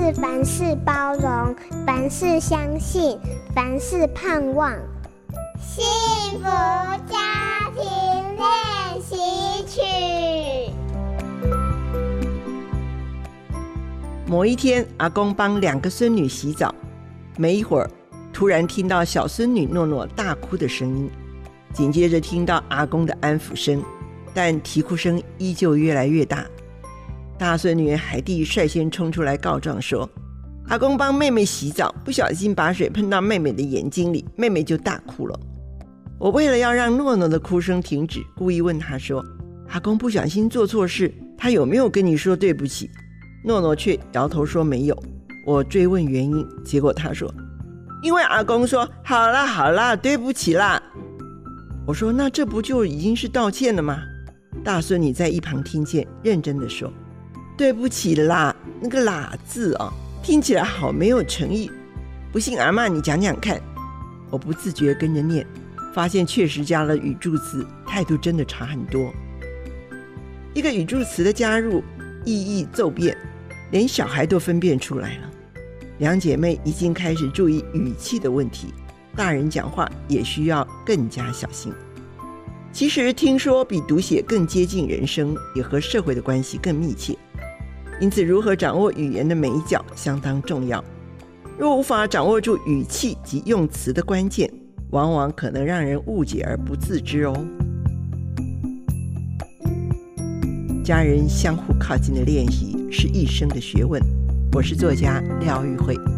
是凡事包容，凡事相信，凡事盼望。幸福家庭练习曲。某一天，阿公帮两个孙女洗澡，没一会儿。突然听到小孙女诺诺大哭的声音，紧接着听到阿公的安抚声，但啼哭声依旧越来越大。大孙女海蒂率先冲出来告状说：“阿公帮妹妹洗澡，不小心把水喷到妹妹的眼睛里，妹妹就大哭了。”我为了要让诺诺的哭声停止，故意问她说：“阿公不小心做错事，他有没有跟你说对不起？”诺诺却摇头说没有。我追问原因，结果她说。因为阿公说：“好啦好啦，对不起啦。”我说：“那这不就已经是道歉了吗？”大孙女在一旁听见，认真的说：“对不起啦，那个‘啦’字啊，听起来好没有诚意。不信阿嬷你讲讲看。”我不自觉跟着念，发现确实加了语助词，态度真的差很多。一个语助词的加入，意义骤变，连小孩都分辨出来了。两姐妹已经开始注意语气的问题，大人讲话也需要更加小心。其实听说比读写更接近人生，也和社会的关系更密切。因此，如何掌握语言的美角相当重要。若无法掌握住语气及用词的关键，往往可能让人误解而不自知哦。家人相互靠近的练习是一生的学问。我是作家廖玉辉。